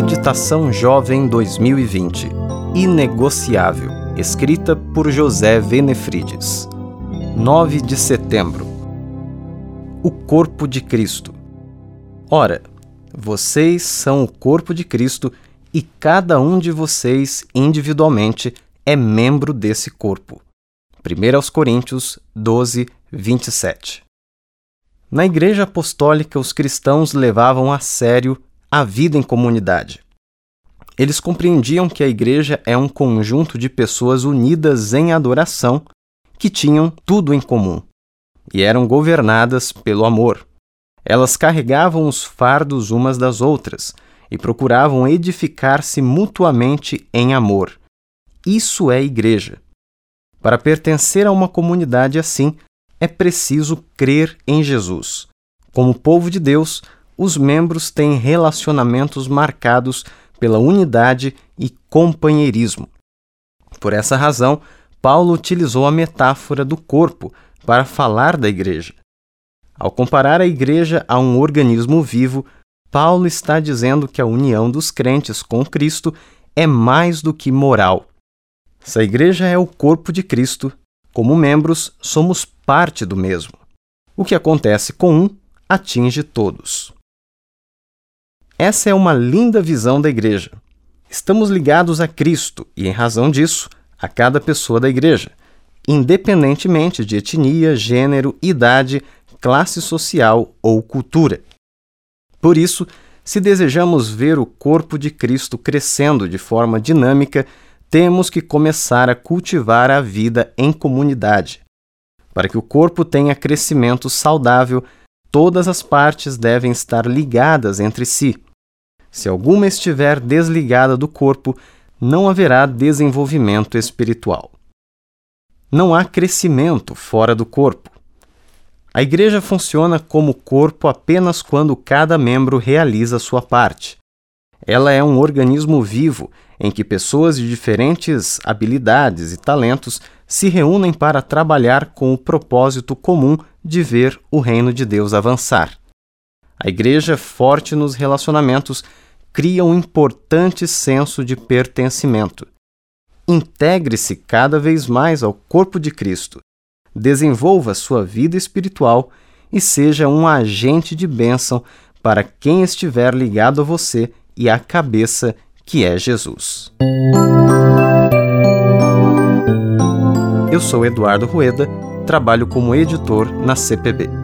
Meditação Jovem 2020 Inegociável, escrita por José Venefrides. 9 de setembro. O Corpo de Cristo. Ora, vocês são o corpo de Cristo e cada um de vocês individualmente é membro desse corpo. 1 Coríntios 12, 27. Na Igreja Apostólica, os cristãos levavam a sério a vida em comunidade. Eles compreendiam que a igreja é um conjunto de pessoas unidas em adoração que tinham tudo em comum e eram governadas pelo amor. Elas carregavam os fardos umas das outras e procuravam edificar-se mutuamente em amor. Isso é igreja. Para pertencer a uma comunidade assim, é preciso crer em Jesus. Como povo de Deus, os membros têm relacionamentos marcados pela unidade e companheirismo. Por essa razão, Paulo utilizou a metáfora do corpo para falar da igreja. Ao comparar a igreja a um organismo vivo, Paulo está dizendo que a união dos crentes com Cristo é mais do que moral. Se a igreja é o corpo de Cristo, como membros, somos parte do mesmo. O que acontece com um atinge todos. Essa é uma linda visão da igreja. Estamos ligados a Cristo e, em razão disso, a cada pessoa da igreja, independentemente de etnia, gênero, idade, classe social ou cultura. Por isso, se desejamos ver o corpo de Cristo crescendo de forma dinâmica, temos que começar a cultivar a vida em comunidade. Para que o corpo tenha crescimento saudável, todas as partes devem estar ligadas entre si. Se alguma estiver desligada do corpo, não haverá desenvolvimento espiritual. Não há crescimento fora do corpo. A igreja funciona como corpo apenas quando cada membro realiza sua parte. Ela é um organismo vivo em que pessoas de diferentes habilidades e talentos se reúnem para trabalhar com o propósito comum de ver o reino de Deus avançar. A igreja forte nos relacionamentos cria um importante senso de pertencimento. Integre-se cada vez mais ao corpo de Cristo, desenvolva sua vida espiritual e seja um agente de bênção para quem estiver ligado a você e à cabeça que é Jesus. Eu sou Eduardo Rueda, trabalho como editor na CPB.